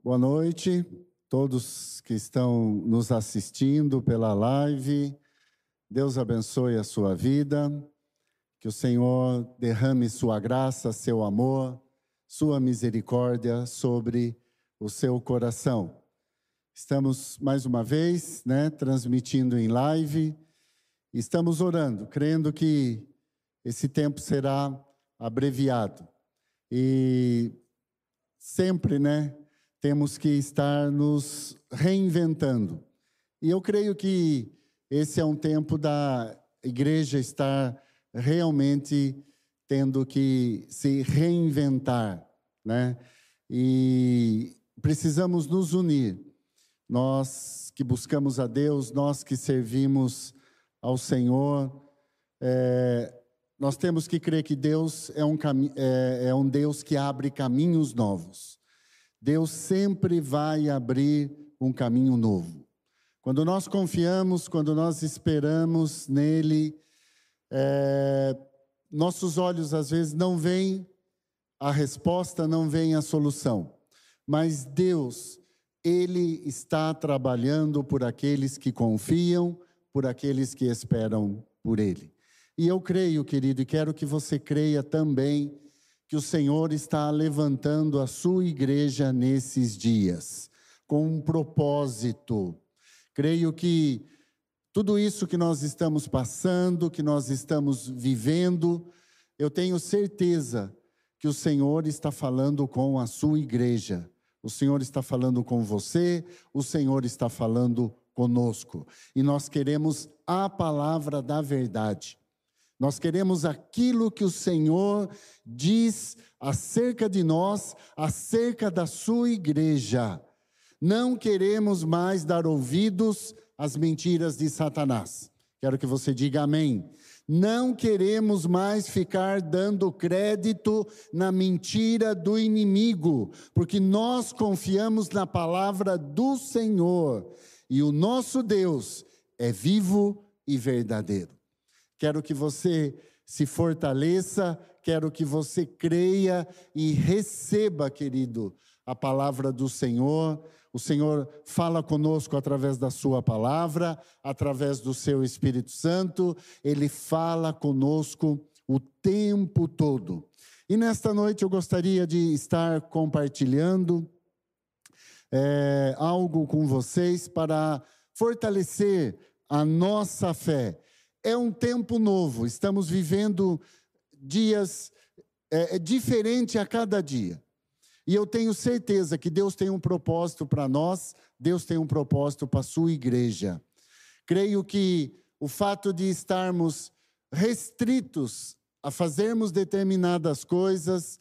Boa noite, todos que estão nos assistindo pela live. Deus abençoe a sua vida, que o Senhor derrame sua graça, seu amor, sua misericórdia sobre o seu coração. Estamos mais uma vez, né, transmitindo em live. Estamos orando, crendo que esse tempo será abreviado. E sempre, né, temos que estar nos reinventando. E eu creio que esse é um tempo da igreja estar realmente tendo que se reinventar, né? E precisamos nos unir. Nós que buscamos a Deus, nós que servimos ao Senhor, é, nós temos que crer que Deus é um, é, é um Deus que abre caminhos novos. Deus sempre vai abrir um caminho novo. Quando nós confiamos, quando nós esperamos nele, é, nossos olhos às vezes não veem a resposta, não veem a solução. Mas Deus, Ele está trabalhando por aqueles que confiam, por aqueles que esperam por Ele. E eu creio, querido, e quero que você creia também que o Senhor está levantando a sua igreja nesses dias, com um propósito. Creio que tudo isso que nós estamos passando, que nós estamos vivendo, eu tenho certeza que o Senhor está falando com a sua igreja. O Senhor está falando com você, o Senhor está falando conosco. E nós queremos a palavra da verdade. Nós queremos aquilo que o Senhor diz acerca de nós, acerca da sua igreja. Não queremos mais dar ouvidos às mentiras de Satanás. Quero que você diga amém. Não queremos mais ficar dando crédito na mentira do inimigo, porque nós confiamos na palavra do Senhor e o nosso Deus é vivo e verdadeiro. Quero que você se fortaleça, quero que você creia e receba, querido, a palavra do Senhor. O Senhor fala conosco através da Sua palavra, através do Seu Espírito Santo, Ele fala conosco o tempo todo. E nesta noite eu gostaria de estar compartilhando é, algo com vocês para fortalecer a nossa fé é um tempo novo, estamos vivendo dias é, é diferente a cada dia. E eu tenho certeza que Deus tem um propósito para nós, Deus tem um propósito para a sua igreja. Creio que o fato de estarmos restritos a fazermos determinadas coisas,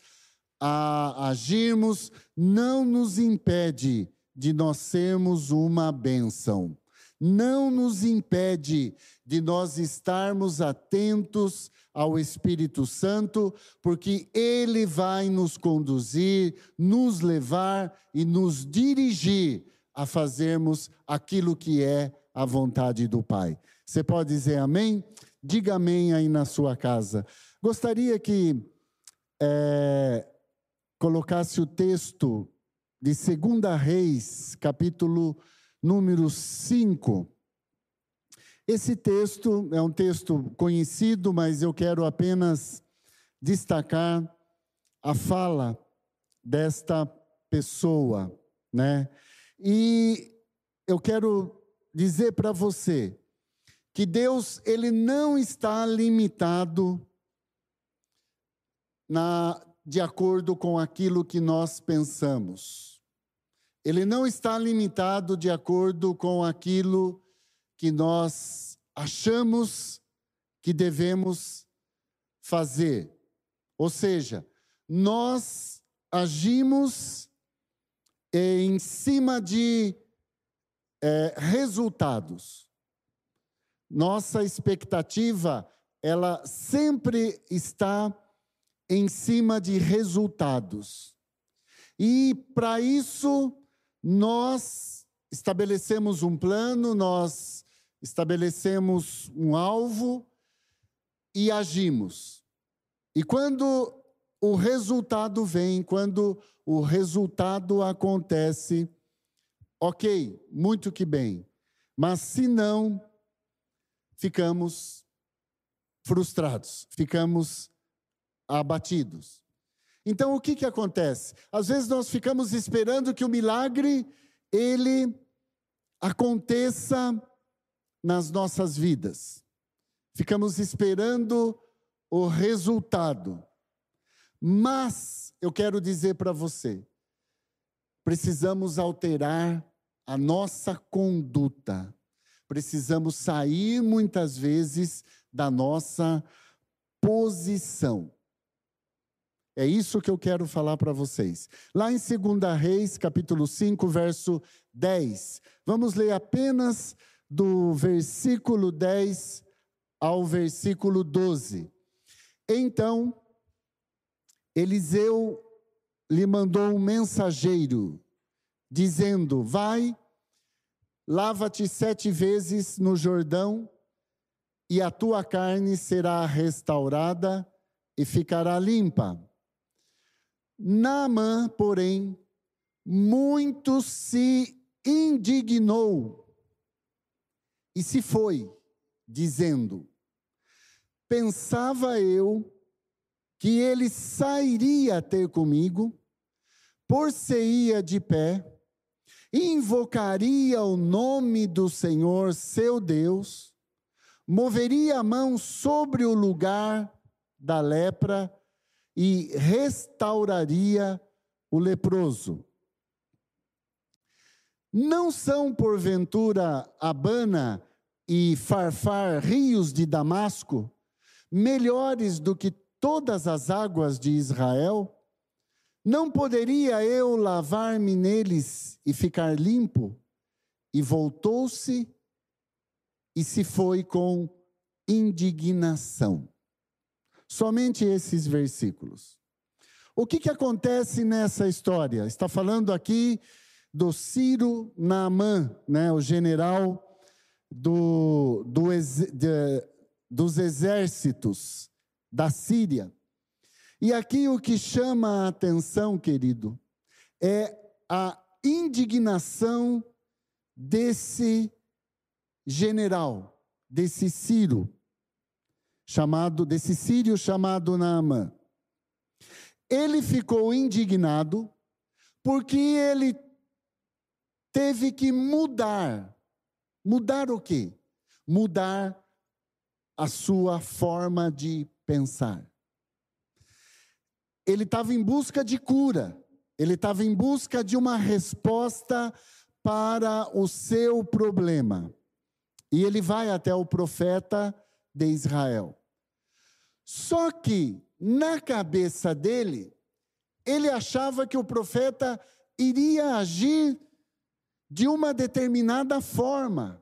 a agirmos, não nos impede de nós sermos uma bênção não nos impede de nós estarmos atentos ao Espírito Santo, porque ele vai nos conduzir, nos levar e nos dirigir a fazermos aquilo que é a vontade do Pai. Você pode dizer amém? Diga amém aí na sua casa. Gostaria que é, colocasse o texto de 2 Reis, capítulo número 5. Esse texto é um texto conhecido, mas eu quero apenas destacar a fala desta pessoa, né? E eu quero dizer para você que Deus ele não está limitado na de acordo com aquilo que nós pensamos. Ele não está limitado de acordo com aquilo que nós achamos que devemos fazer. Ou seja, nós agimos em cima de é, resultados. Nossa expectativa, ela sempre está em cima de resultados. E para isso, nós estabelecemos um plano, nós estabelecemos um alvo e agimos. E quando o resultado vem, quando o resultado acontece, ok, muito que bem. Mas se não, ficamos frustrados, ficamos abatidos. Então o que que acontece? Às vezes nós ficamos esperando que o milagre ele aconteça nas nossas vidas. Ficamos esperando o resultado. Mas eu quero dizer para você, precisamos alterar a nossa conduta. Precisamos sair muitas vezes da nossa posição. É isso que eu quero falar para vocês. Lá em 2 Reis, capítulo 5, verso 10. Vamos ler apenas do versículo 10 ao versículo 12. Então, Eliseu lhe mandou um mensageiro, dizendo: Vai, lava-te sete vezes no Jordão, e a tua carne será restaurada e ficará limpa. Naamã, porém, muito se indignou e se foi, dizendo: Pensava eu que ele sairia ter comigo, por-se-ia de pé, invocaria o nome do Senhor, seu Deus, moveria a mão sobre o lugar da lepra e restauraria o leproso. Não são, porventura, Abana e Farfar, rios de Damasco, melhores do que todas as águas de Israel? Não poderia eu lavar-me neles e ficar limpo? E voltou-se e se foi com indignação. Somente esses versículos. O que, que acontece nessa história? Está falando aqui do Ciro Naamã, né, o general do, do, de, dos exércitos da Síria. E aqui o que chama a atenção, querido, é a indignação desse general, desse Ciro, chamado, desse sírio chamado Naamã. Ele ficou indignado porque ele teve que mudar. Mudar o quê? Mudar a sua forma de pensar. Ele estava em busca de cura, ele estava em busca de uma resposta para o seu problema. E ele vai até o profeta de Israel. Só que, na cabeça dele, ele achava que o profeta iria agir de uma determinada forma.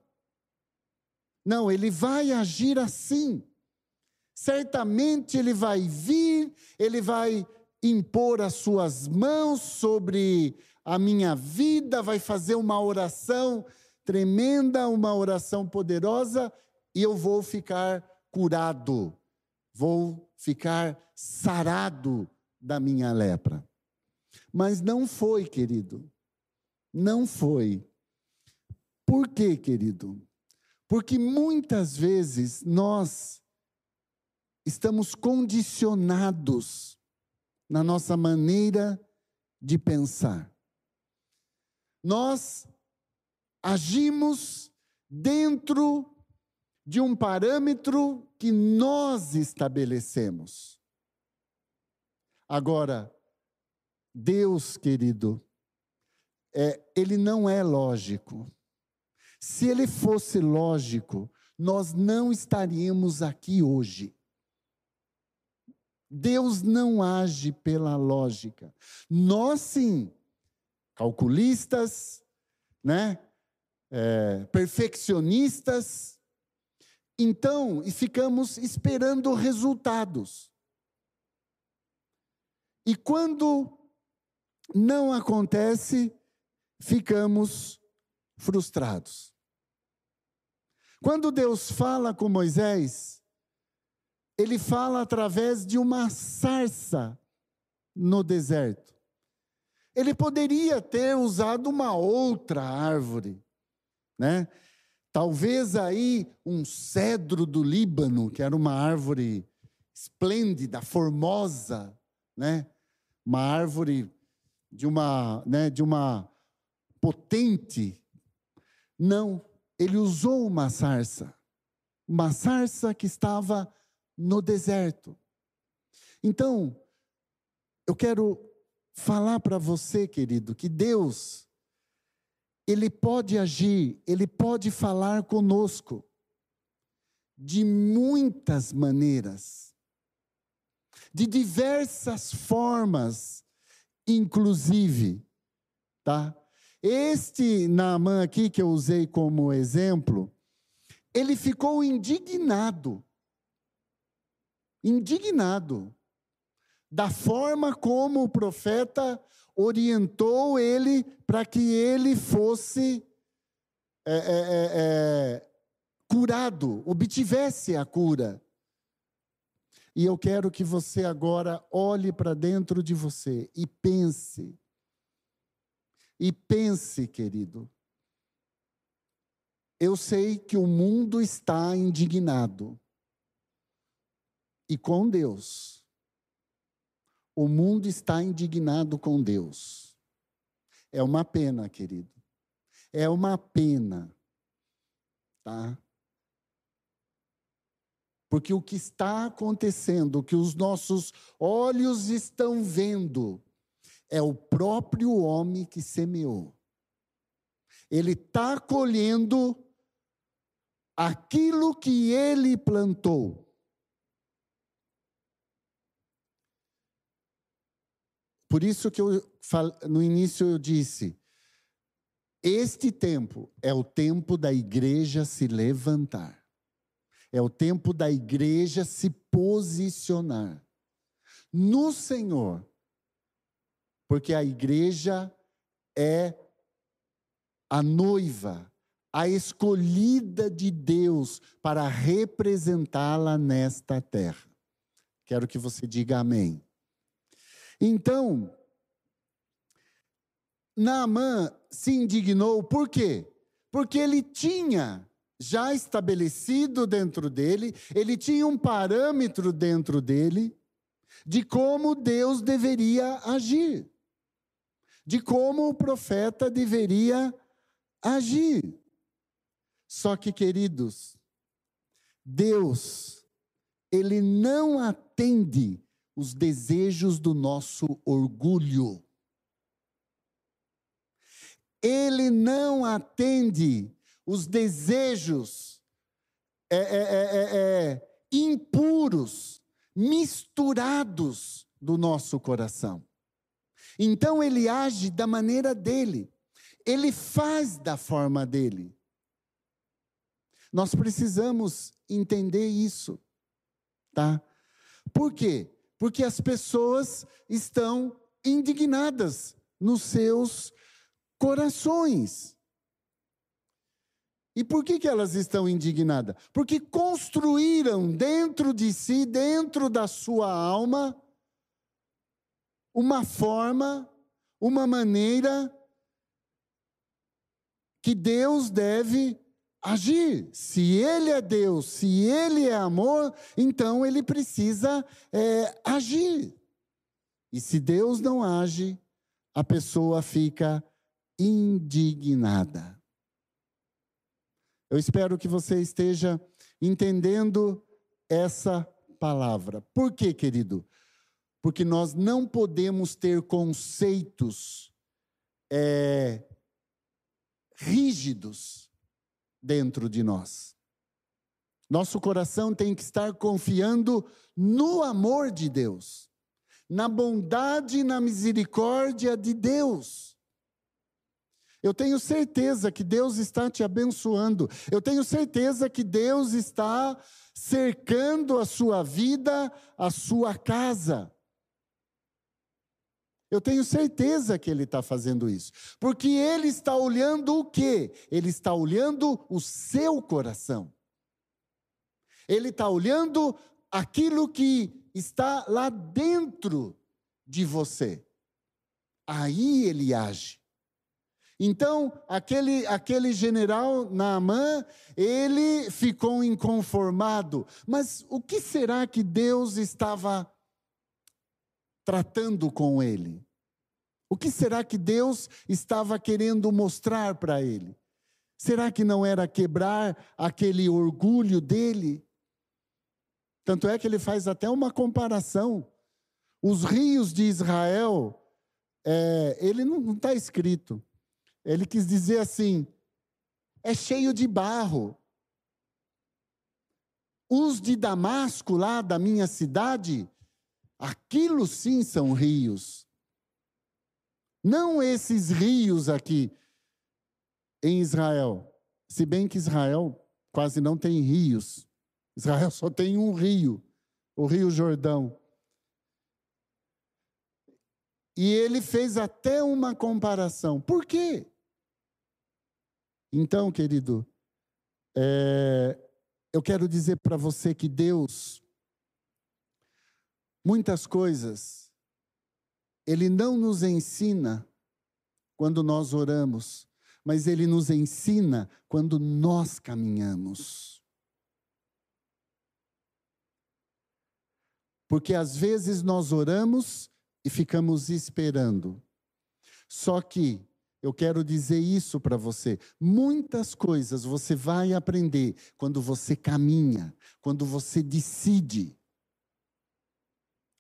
Não, ele vai agir assim. Certamente ele vai vir, ele vai impor as suas mãos sobre a minha vida, vai fazer uma oração tremenda, uma oração poderosa, e eu vou ficar curado, vou ficar sarado da minha lepra. Mas não foi, querido. Não foi. Por quê, querido? Porque muitas vezes nós estamos condicionados na nossa maneira de pensar. Nós agimos dentro de um parâmetro que nós estabelecemos. Agora, Deus, querido, é, ele não é lógico. Se ele fosse lógico, nós não estaríamos aqui hoje. Deus não age pela lógica. Nós sim, calculistas, né? É, perfeccionistas, então, e ficamos esperando resultados. E quando não acontece, ficamos frustrados. Quando Deus fala com Moisés, ele fala através de uma sarça no deserto. Ele poderia ter usado uma outra árvore, né? Talvez aí um cedro do Líbano, que era uma árvore esplêndida, formosa, né? Uma árvore de uma, né, de uma potente. Não, ele usou uma sarça. Uma sarça que estava no deserto. Então, eu quero falar para você, querido, que Deus ele pode agir, ele pode falar conosco de muitas maneiras, de diversas formas, inclusive, tá? Este Naamã aqui que eu usei como exemplo, ele ficou indignado. Indignado da forma como o profeta orientou ele para que ele fosse é, é, é, é, curado, obtivesse a cura. E eu quero que você agora olhe para dentro de você e pense. E pense, querido. Eu sei que o mundo está indignado. E com Deus. O mundo está indignado com Deus. É uma pena, querido. É uma pena. Tá? Porque o que está acontecendo, o que os nossos olhos estão vendo, é o próprio homem que semeou. Ele está colhendo aquilo que ele plantou. Por isso que eu no início eu disse, este tempo é o tempo da igreja se levantar. É o tempo da igreja se posicionar no Senhor. Porque a igreja é a noiva, a escolhida de Deus para representá-la nesta terra. Quero que você diga amém. Então, Naamã se indignou, por quê? Porque ele tinha já estabelecido dentro dele, ele tinha um parâmetro dentro dele de como Deus deveria agir, de como o profeta deveria agir. Só que, queridos, Deus, ele não atende os desejos do nosso orgulho. Ele não atende os desejos é, é, é, é, impuros, misturados do nosso coração. Então ele age da maneira dele, ele faz da forma dele. Nós precisamos entender isso, tá? Por quê? Porque as pessoas estão indignadas nos seus corações. E por que, que elas estão indignadas? Porque construíram dentro de si, dentro da sua alma, uma forma, uma maneira que Deus deve agir. Se ele é Deus, se ele é amor, então ele precisa é, agir. E se Deus não age, a pessoa fica indignada. Eu espero que você esteja entendendo essa palavra. Por quê, querido? Porque nós não podemos ter conceitos é, rígidos dentro de nós. Nosso coração tem que estar confiando no amor de Deus, na bondade e na misericórdia de Deus. Eu tenho certeza que Deus está te abençoando. Eu tenho certeza que Deus está cercando a sua vida, a sua casa. Eu tenho certeza que ele está fazendo isso. Porque ele está olhando o quê? Ele está olhando o seu coração. Ele está olhando aquilo que está lá dentro de você. aí ele age. Então, aquele, aquele general Naamã, ele ficou inconformado. Mas o que será que Deus estava tratando com ele? O que será que Deus estava querendo mostrar para ele? Será que não era quebrar aquele orgulho dele? Tanto é que ele faz até uma comparação. Os rios de Israel, é, ele não está escrito, ele quis dizer assim: é cheio de barro. Os de Damasco, lá da minha cidade, aquilo sim são rios. Não esses rios aqui em Israel. Se bem que Israel quase não tem rios. Israel só tem um rio, o Rio Jordão. E ele fez até uma comparação. Por quê? Então, querido, é, eu quero dizer para você que Deus, muitas coisas, Ele não nos ensina quando nós oramos, mas Ele nos ensina quando nós caminhamos. Porque às vezes nós oramos e ficamos esperando. Só que eu quero dizer isso para você. Muitas coisas você vai aprender quando você caminha, quando você decide.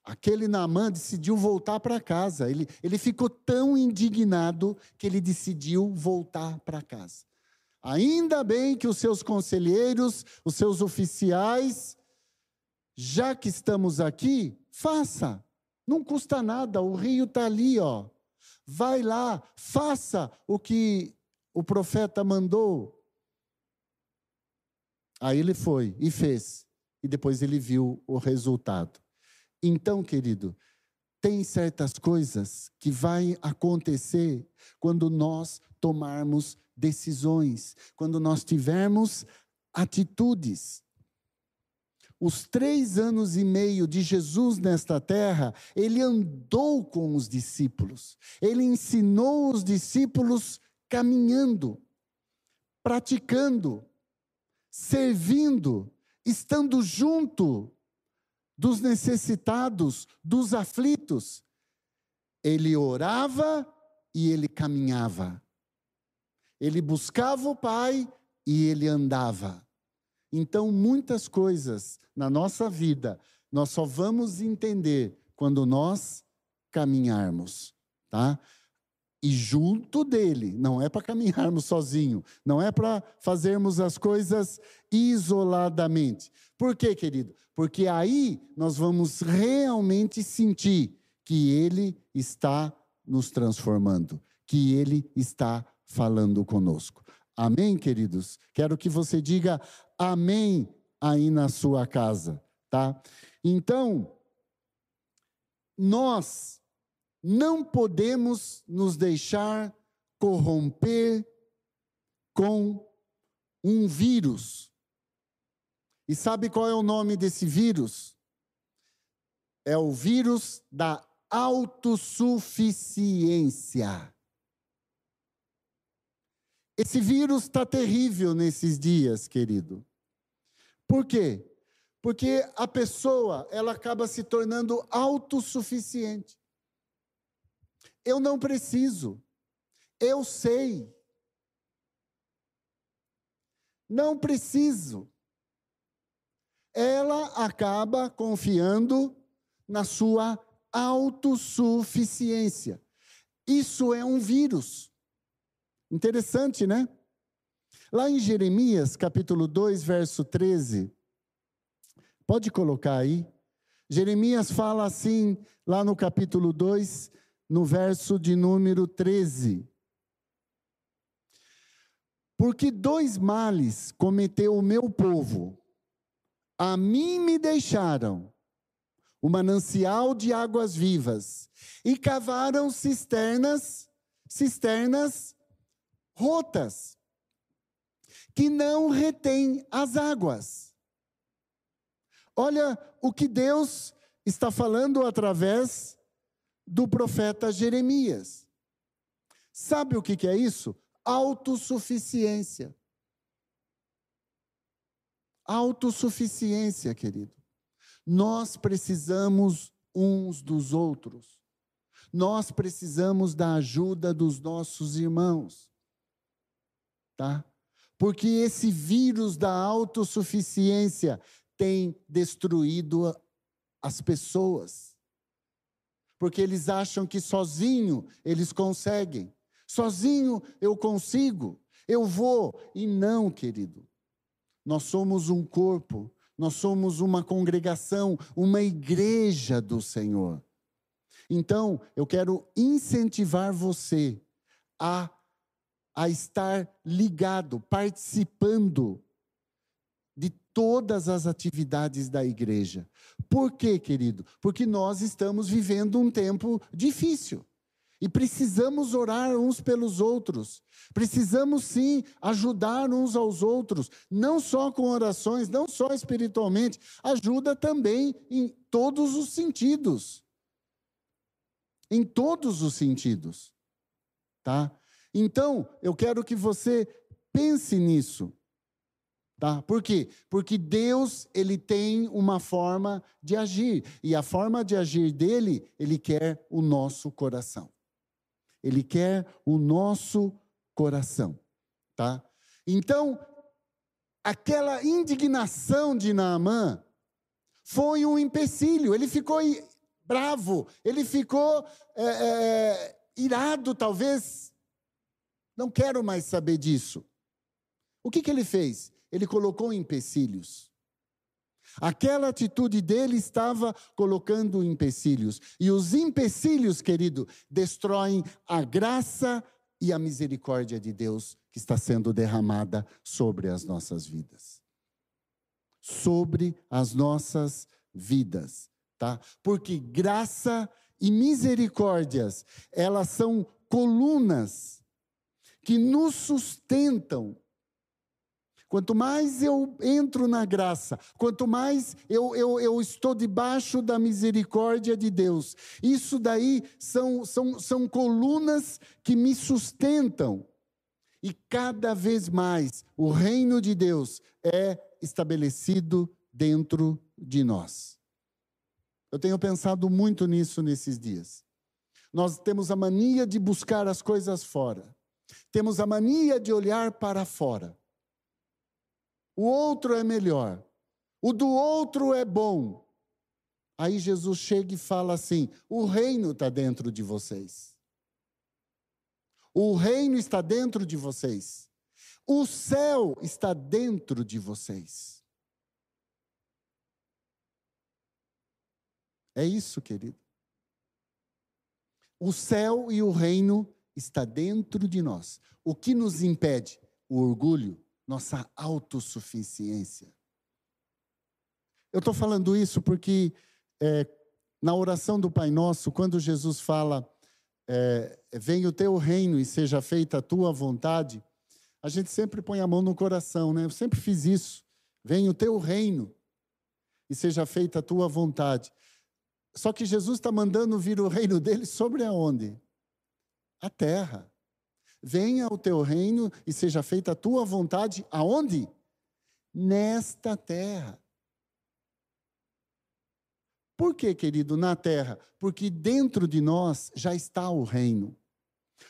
Aquele Naamã decidiu voltar para casa. Ele, ele ficou tão indignado que ele decidiu voltar para casa. Ainda bem que os seus conselheiros, os seus oficiais, já que estamos aqui, faça. Não custa nada, o rio está ali, ó. Vai lá, faça o que o profeta mandou. Aí ele foi e fez. E depois ele viu o resultado. Então, querido, tem certas coisas que vai acontecer quando nós tomarmos decisões, quando nós tivermos atitudes. Os três anos e meio de Jesus nesta terra, ele andou com os discípulos, ele ensinou os discípulos caminhando, praticando, servindo, estando junto dos necessitados, dos aflitos. Ele orava e ele caminhava. Ele buscava o Pai e ele andava. Então, muitas coisas na nossa vida nós só vamos entender quando nós caminharmos, tá? E junto dele, não é para caminharmos sozinho, não é para fazermos as coisas isoladamente. Por quê, querido? Porque aí nós vamos realmente sentir que ele está nos transformando, que ele está falando conosco. Amém, queridos? Quero que você diga amém aí na sua casa, tá? Então, nós não podemos nos deixar corromper com um vírus. E sabe qual é o nome desse vírus? É o vírus da autossuficiência. Esse vírus está terrível nesses dias, querido. Por quê? Porque a pessoa ela acaba se tornando autossuficiente. Eu não preciso. Eu sei. Não preciso. Ela acaba confiando na sua autossuficiência. Isso é um vírus. Interessante, né? Lá em Jeremias, capítulo 2, verso 13, pode colocar aí. Jeremias fala assim, lá no capítulo 2, no verso de número 13. Porque dois males cometeu o meu povo. A mim me deixaram o manancial de águas vivas e cavaram cisternas, cisternas rotas, que não retém as águas. Olha o que Deus está falando através do profeta Jeremias. Sabe o que é isso? Autossuficiência. Autossuficiência, querido. Nós precisamos uns dos outros. Nós precisamos da ajuda dos nossos irmãos. Tá? Porque esse vírus da autossuficiência tem destruído as pessoas. Porque eles acham que sozinho eles conseguem. Sozinho eu consigo, eu vou. E não, querido. Nós somos um corpo, nós somos uma congregação, uma igreja do Senhor. Então, eu quero incentivar você a, a estar ligado, participando de todas as atividades da igreja. Por quê, querido? Porque nós estamos vivendo um tempo difícil. E precisamos orar uns pelos outros. Precisamos sim ajudar uns aos outros, não só com orações, não só espiritualmente, ajuda também em todos os sentidos. Em todos os sentidos. Tá? Então, eu quero que você pense nisso. Tá? Por quê? Porque Deus, ele tem uma forma de agir, e a forma de agir dele, ele quer o nosso coração. Ele quer o nosso coração, tá? Então, aquela indignação de Naamã foi um empecilho. Ele ficou bravo, ele ficou é, é, irado, talvez. Não quero mais saber disso. O que, que ele fez? Ele colocou empecilhos. Aquela atitude dele estava colocando empecilhos. E os empecilhos, querido, destroem a graça e a misericórdia de Deus que está sendo derramada sobre as nossas vidas. Sobre as nossas vidas, tá? Porque graça e misericórdias, elas são colunas que nos sustentam Quanto mais eu entro na graça, quanto mais eu, eu, eu estou debaixo da misericórdia de Deus, isso daí são, são, são colunas que me sustentam. E cada vez mais o reino de Deus é estabelecido dentro de nós. Eu tenho pensado muito nisso nesses dias. Nós temos a mania de buscar as coisas fora, temos a mania de olhar para fora o outro é melhor, o do outro é bom. Aí Jesus chega e fala assim: o reino está dentro de vocês. O reino está dentro de vocês. O céu está dentro de vocês. É isso, querido. O céu e o reino está dentro de nós. O que nos impede? O orgulho, nossa autossuficiência. Eu estou falando isso porque é, na oração do Pai Nosso, quando Jesus fala, é, venha o teu reino e seja feita a tua vontade, a gente sempre põe a mão no coração, né? Eu sempre fiz isso. Venha o teu reino e seja feita a tua vontade. Só que Jesus está mandando vir o reino dele sobre aonde? A terra. Venha o teu reino e seja feita a tua vontade, aonde? Nesta terra. Por que, querido, na terra? Porque dentro de nós já está o reino.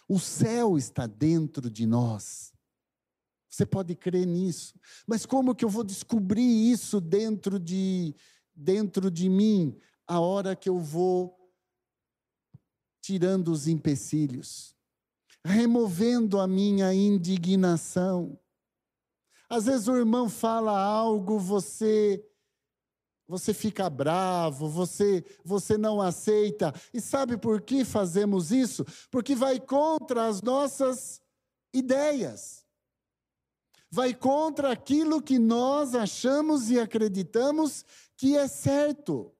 O céu está dentro de nós. Você pode crer nisso. Mas como que eu vou descobrir isso dentro de dentro de mim a hora que eu vou tirando os empecilhos? Removendo a minha indignação. Às vezes o irmão fala algo, você você fica bravo, você você não aceita. E sabe por que fazemos isso? Porque vai contra as nossas ideias. Vai contra aquilo que nós achamos e acreditamos que é certo.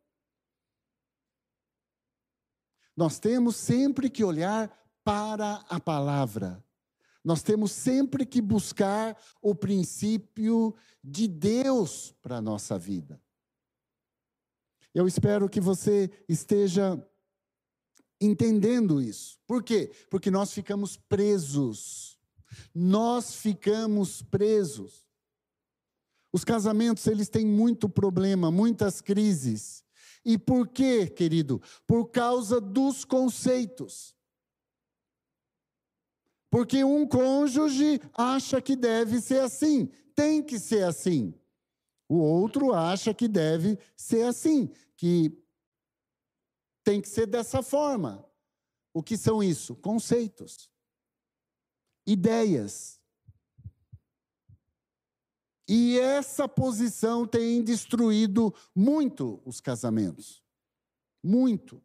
Nós temos sempre que olhar para a palavra. Nós temos sempre que buscar o princípio de Deus para a nossa vida. Eu espero que você esteja entendendo isso. Por quê? Porque nós ficamos presos. Nós ficamos presos. Os casamentos, eles têm muito problema, muitas crises. E por quê, querido? Por causa dos conceitos. Porque um cônjuge acha que deve ser assim, tem que ser assim. O outro acha que deve ser assim, que tem que ser dessa forma. O que são isso? Conceitos, ideias. E essa posição tem destruído muito os casamentos. Muito.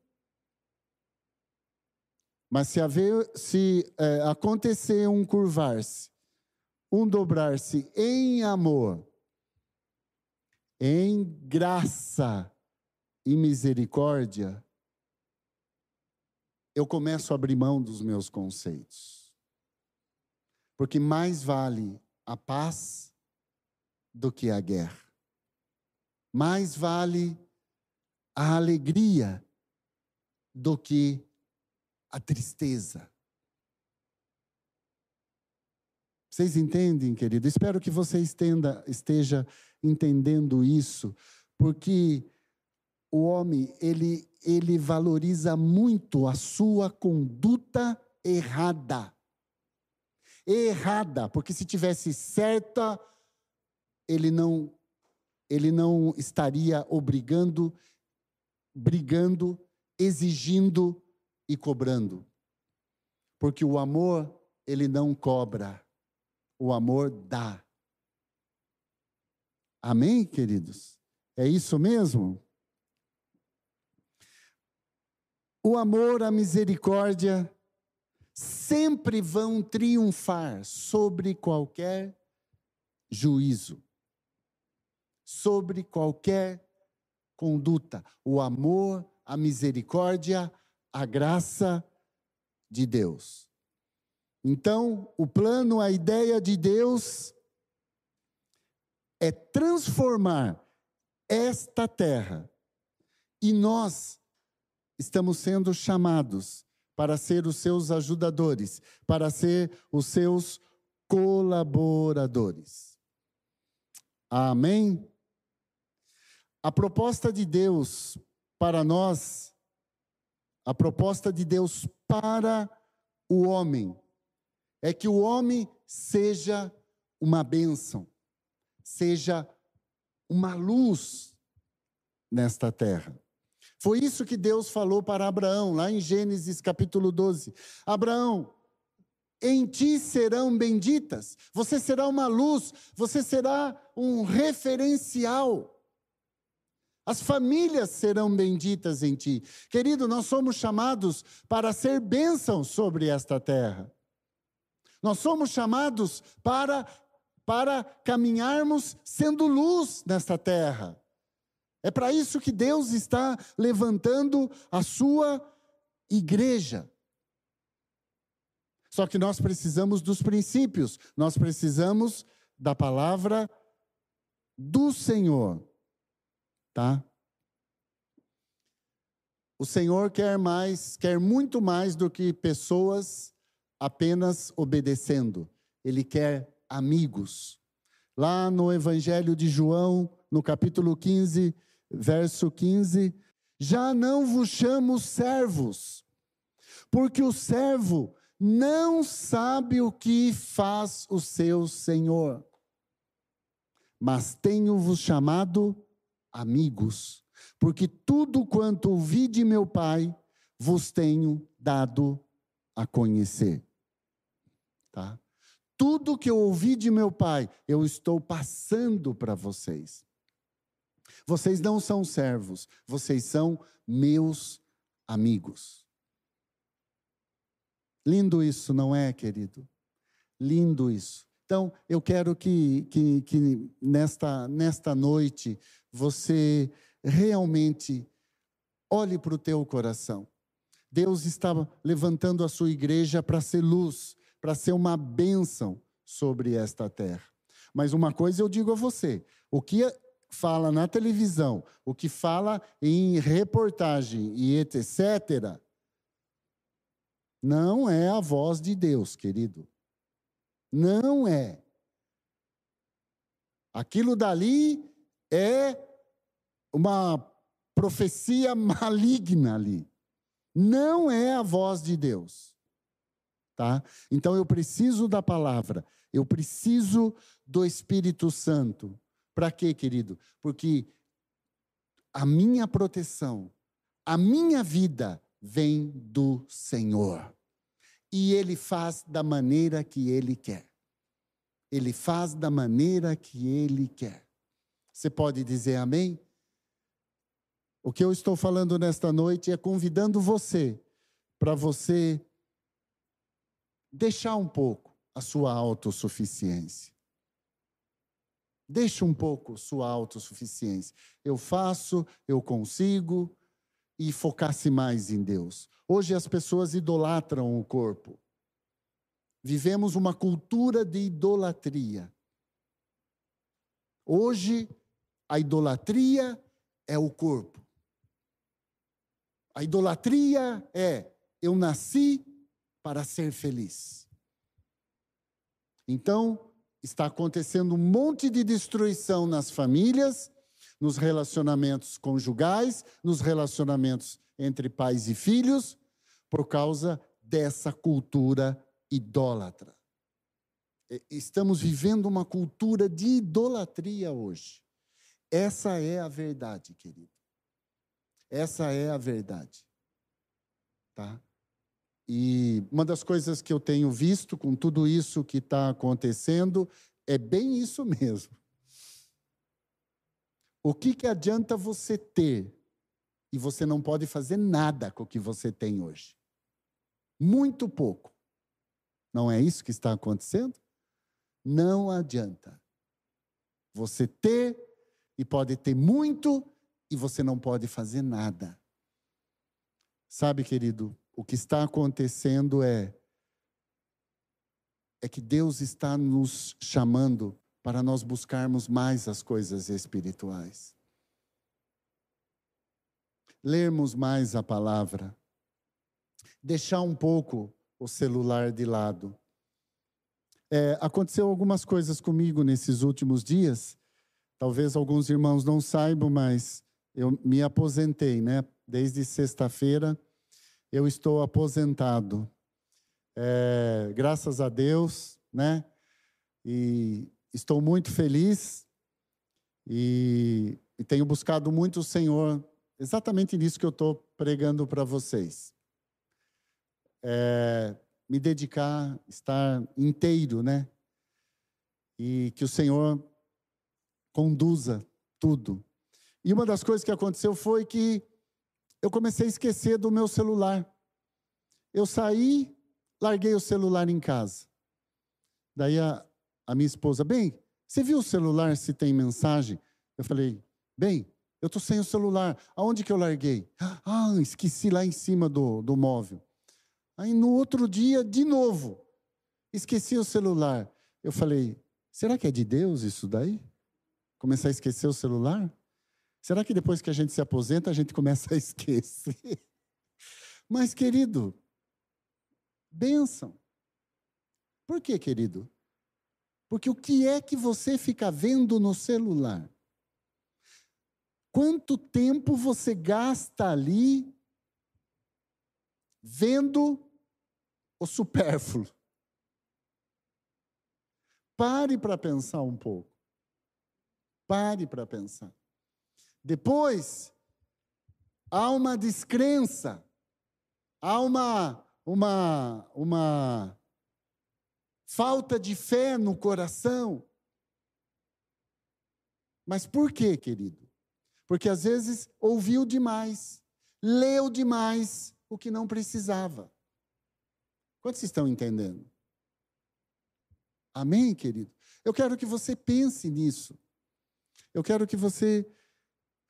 Mas se, haver, se é, acontecer um curvar-se, um dobrar-se em amor, em graça e misericórdia, eu começo a abrir mão dos meus conceitos. Porque mais vale a paz do que a guerra. Mais vale a alegria do que a tristeza. Vocês entendem, querido? Espero que você estenda, esteja entendendo isso, porque o homem, ele, ele valoriza muito a sua conduta errada. Errada, porque se tivesse certa, ele não ele não estaria obrigando, brigando, exigindo e cobrando. Porque o amor, ele não cobra. O amor dá. Amém, queridos? É isso mesmo? O amor, a misericórdia sempre vão triunfar sobre qualquer juízo, sobre qualquer conduta. O amor, a misericórdia, a graça de Deus. Então, o plano, a ideia de Deus é transformar esta terra. E nós estamos sendo chamados para ser os seus ajudadores, para ser os seus colaboradores. Amém? A proposta de Deus para nós, a proposta de Deus para o homem, é que o homem seja uma bênção seja uma luz nesta terra. Foi isso que Deus falou para Abraão, lá em Gênesis capítulo 12. Abraão, em ti serão benditas, você será uma luz, você será um referencial. As famílias serão benditas em ti. Querido, nós somos chamados para ser bênçãos sobre esta terra. Nós somos chamados para para caminharmos sendo luz nesta terra. É para isso que Deus está levantando a sua igreja. Só que nós precisamos dos princípios, nós precisamos da palavra do Senhor, tá? O Senhor quer mais, quer muito mais do que pessoas apenas obedecendo. Ele quer amigos. Lá no Evangelho de João, no capítulo 15, verso 15, já não vos chamo servos, porque o servo não sabe o que faz o seu senhor. Mas tenho-vos chamado amigos, porque tudo quanto ouvi de meu Pai vos tenho dado a conhecer. Tá? Tudo que eu ouvi de meu pai, eu estou passando para vocês. Vocês não são servos, vocês são meus amigos. Lindo isso, não é, querido? Lindo isso. Então, eu quero que, que, que nesta, nesta noite você realmente olhe para o teu coração. Deus está levantando a sua igreja para ser luz, para ser uma bênção sobre esta terra. Mas uma coisa eu digo a você: o que fala na televisão, o que fala em reportagem e etc., Não é a voz de Deus, querido. Não é. Aquilo dali é uma profecia maligna ali. Não é a voz de Deus. Tá? Então eu preciso da palavra, eu preciso do Espírito Santo. Para quê, querido? Porque a minha proteção, a minha vida vem do Senhor. E Ele faz da maneira que Ele quer. Ele faz da maneira que Ele quer. Você pode dizer amém? O que eu estou falando nesta noite é convidando você para você deixar um pouco a sua autossuficiência. Deixe um pouco sua autossuficiência. Eu faço, eu consigo, e focar-se mais em Deus. Hoje as pessoas idolatram o corpo. Vivemos uma cultura de idolatria. Hoje, a idolatria é o corpo. A idolatria é eu nasci para ser feliz. Então, está acontecendo um monte de destruição nas famílias, nos relacionamentos conjugais, nos relacionamentos entre pais e filhos, por causa dessa cultura idólatra. Estamos vivendo uma cultura de idolatria hoje. Essa é a verdade, querido. Essa é a verdade. Tá? E uma das coisas que eu tenho visto com tudo isso que está acontecendo é bem isso mesmo. O que, que adianta você ter e você não pode fazer nada com o que você tem hoje? Muito pouco. Não é isso que está acontecendo? Não adianta. Você ter e pode ter muito e você não pode fazer nada. Sabe, querido, o que está acontecendo é é que Deus está nos chamando para nós buscarmos mais as coisas espirituais. Lermos mais a palavra. Deixar um pouco o celular de lado. É, aconteceu algumas coisas comigo nesses últimos dias. Talvez alguns irmãos não saibam, mas eu me aposentei, né? Desde sexta-feira eu estou aposentado. É, graças a Deus, né? E estou muito feliz e, e tenho buscado muito o Senhor exatamente nisso que eu estou pregando para vocês. É, me dedicar, estar inteiro, né? E que o Senhor conduza tudo. E uma das coisas que aconteceu foi que eu comecei a esquecer do meu celular. Eu saí, larguei o celular em casa. Daí a, a minha esposa, bem, você viu o celular se tem mensagem? Eu falei, bem, eu estou sem o celular. Aonde que eu larguei? Ah, esqueci lá em cima do, do móvel. Aí no outro dia, de novo, esqueci o celular. Eu falei, será que é de Deus isso daí? Começar a esquecer o celular? Será que depois que a gente se aposenta, a gente começa a esquecer? Mas, querido, bênção. Por que, querido? Porque o que é que você fica vendo no celular? Quanto tempo você gasta ali vendo o supérfluo? Pare para pensar um pouco. Pare para pensar. Depois, há uma descrença, há uma, uma, uma falta de fé no coração. Mas por quê, querido? Porque às vezes ouviu demais, leu demais o que não precisava. Quantos estão entendendo? Amém, querido? Eu quero que você pense nisso. Eu quero que você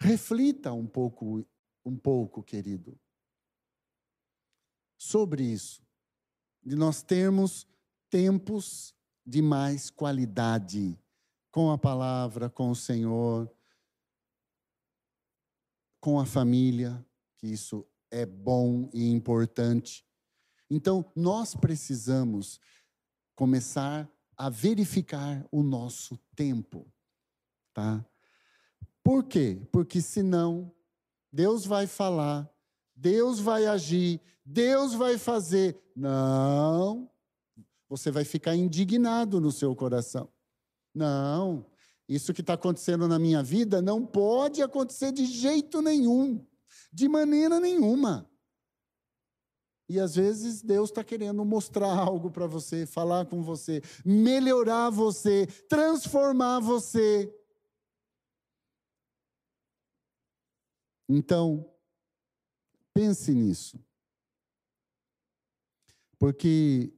reflita um pouco, um pouco, querido, sobre isso. De nós termos tempos de mais qualidade com a palavra, com o Senhor, com a família, que isso é bom e importante. Então, nós precisamos começar a verificar o nosso tempo, tá? Por quê? Porque senão Deus vai falar, Deus vai agir, Deus vai fazer. Não. Você vai ficar indignado no seu coração. Não. Isso que está acontecendo na minha vida não pode acontecer de jeito nenhum, de maneira nenhuma. E às vezes Deus está querendo mostrar algo para você, falar com você, melhorar você, transformar você. Então, pense nisso. Porque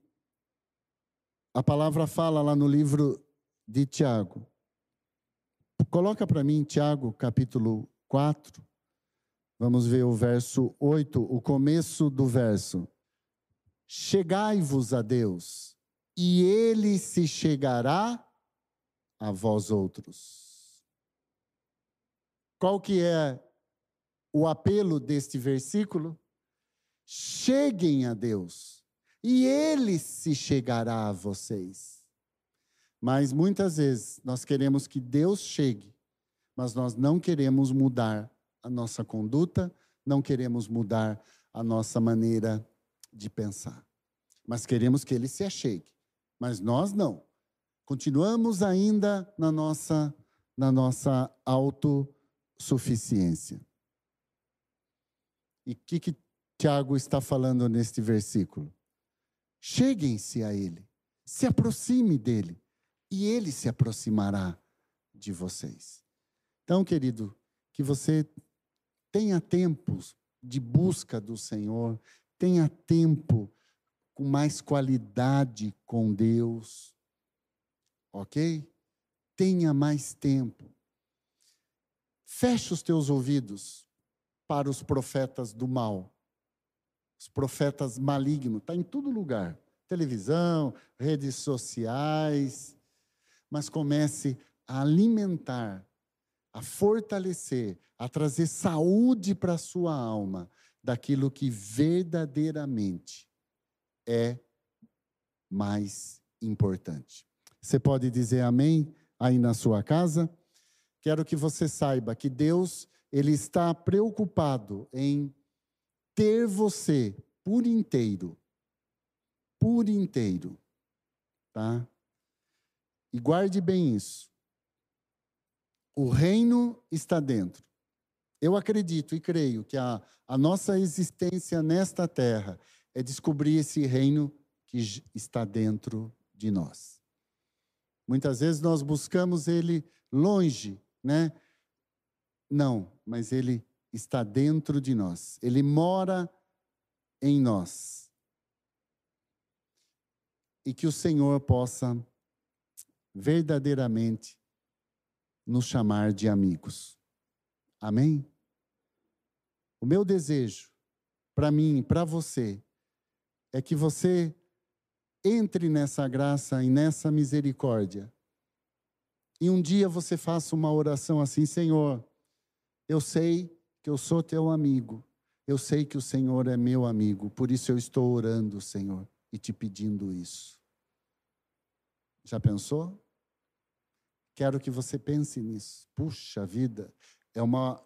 a palavra fala lá no livro de Tiago. Coloca para mim Tiago, capítulo 4. Vamos ver o verso 8, o começo do verso. Chegai-vos a Deus, e ele se chegará a vós outros. Qual que é o apelo deste versículo? Cheguem a Deus, e ele se chegará a vocês. Mas muitas vezes nós queremos que Deus chegue, mas nós não queremos mudar a nossa conduta, não queremos mudar a nossa maneira de pensar. Mas queremos que ele se achegue. Mas nós não. Continuamos ainda na nossa na nossa autossuficiência. E o que, que Tiago está falando neste versículo? Cheguem-se a ele, se aproxime dele, e ele se aproximará de vocês. Então, querido, que você Tenha tempos de busca do Senhor, tenha tempo com mais qualidade com Deus. Ok? Tenha mais tempo. Feche os teus ouvidos para os profetas do mal. Os profetas malignos, está em todo lugar. Televisão, redes sociais. Mas comece a alimentar a fortalecer, a trazer saúde para a sua alma daquilo que verdadeiramente é mais importante. Você pode dizer amém aí na sua casa? Quero que você saiba que Deus, ele está preocupado em ter você por inteiro. Por inteiro. Tá? E guarde bem isso. O reino está dentro. Eu acredito e creio que a, a nossa existência nesta terra é descobrir esse reino que está dentro de nós. Muitas vezes nós buscamos ele longe, né? Não, mas ele está dentro de nós. Ele mora em nós. E que o Senhor possa verdadeiramente nos chamar de amigos. Amém? O meu desejo para mim, para você, é que você entre nessa graça e nessa misericórdia. E um dia você faça uma oração assim: Senhor, eu sei que eu sou teu amigo, eu sei que o Senhor é meu amigo, por isso eu estou orando, Senhor, e te pedindo isso. Já pensou? Quero que você pense nisso. Puxa vida, é uma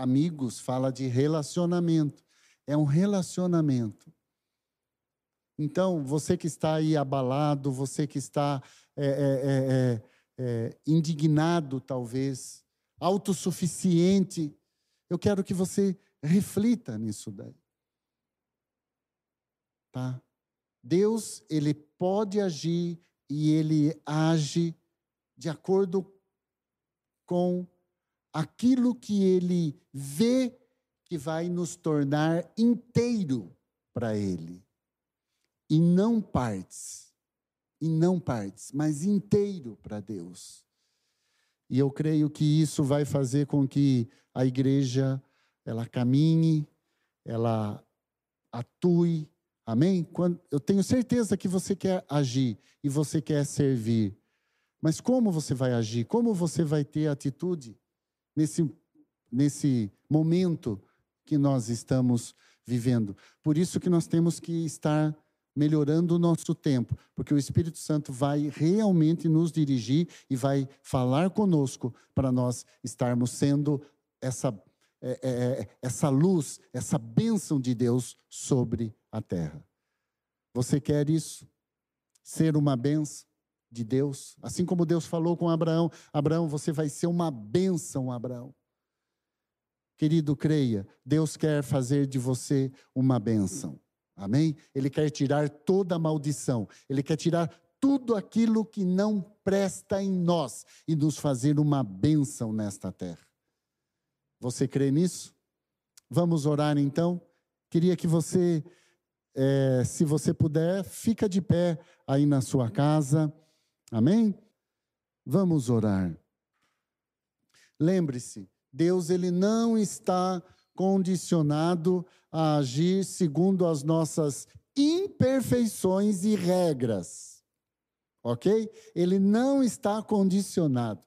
amigos fala de relacionamento. É um relacionamento. Então, você que está aí abalado, você que está é, é, é, é indignado, talvez, autossuficiente, eu quero que você reflita nisso daí. Tá? Deus, ele pode agir e ele age de acordo com aquilo que ele vê que vai nos tornar inteiro para ele. E não partes, e não partes, mas inteiro para Deus. E eu creio que isso vai fazer com que a igreja ela caminhe, ela atue. Amém? Quando, eu tenho certeza que você quer agir e você quer servir. Mas como você vai agir? Como você vai ter atitude nesse, nesse momento que nós estamos vivendo. Por isso que nós temos que estar melhorando o nosso tempo, porque o Espírito Santo vai realmente nos dirigir e vai falar conosco para nós estarmos sendo essa, é, é, é, essa luz, essa bênção de Deus sobre a terra. Você quer isso? Ser uma bênção de Deus? Assim como Deus falou com Abraão: Abraão, você vai ser uma bênção, Abraão. Querido, creia, Deus quer fazer de você uma bênção. Amém? Ele quer tirar toda a maldição, ele quer tirar tudo aquilo que não presta em nós e nos fazer uma bênção nesta terra. Você crê nisso? Vamos orar então? Queria que você, é, se você puder, fica de pé aí na sua casa. Amém? Vamos orar. Lembre-se, Deus ele não está condicionado a agir segundo as nossas imperfeições e regras. Ok? Ele não está condicionado.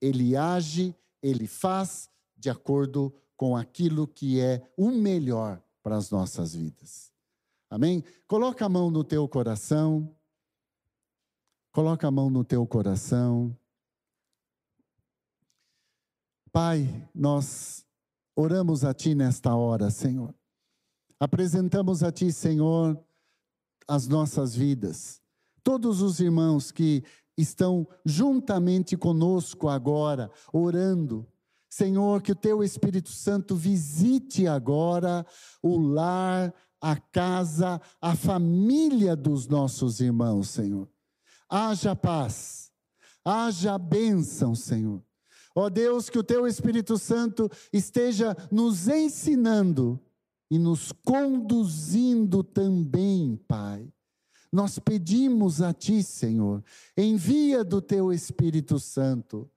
Ele age, ele faz de acordo com aquilo que é o melhor para as nossas vidas. Amém? Coloca a mão no teu coração. Coloca a mão no teu coração. Pai, nós oramos a Ti nesta hora, Senhor. Apresentamos a Ti, Senhor, as nossas vidas. Todos os irmãos que estão juntamente conosco agora, orando. Senhor, que o Teu Espírito Santo visite agora o lar, a casa, a família dos nossos irmãos, Senhor. Haja paz, haja bênção, Senhor. Ó Deus, que o Teu Espírito Santo esteja nos ensinando e nos conduzindo também, Pai. Nós pedimos a Ti, Senhor, envia do Teu Espírito Santo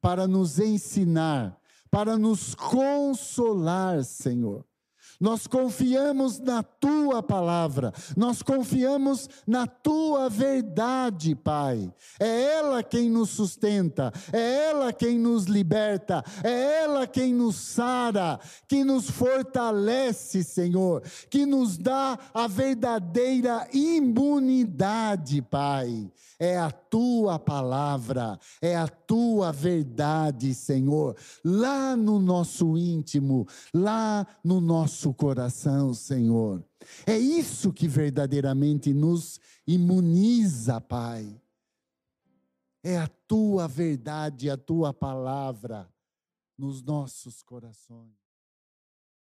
para nos ensinar, para nos consolar, Senhor. Nós confiamos na tua palavra, nós confiamos na tua verdade, Pai. É ela quem nos sustenta, é ela quem nos liberta, é ela quem nos sara, que nos fortalece, Senhor, que nos dá a verdadeira imunidade, Pai. É a tua palavra, é a tua verdade, Senhor, lá no nosso íntimo, lá no nosso coração, Senhor. É isso que verdadeiramente nos imuniza, Pai. É a tua verdade, a tua palavra nos nossos corações.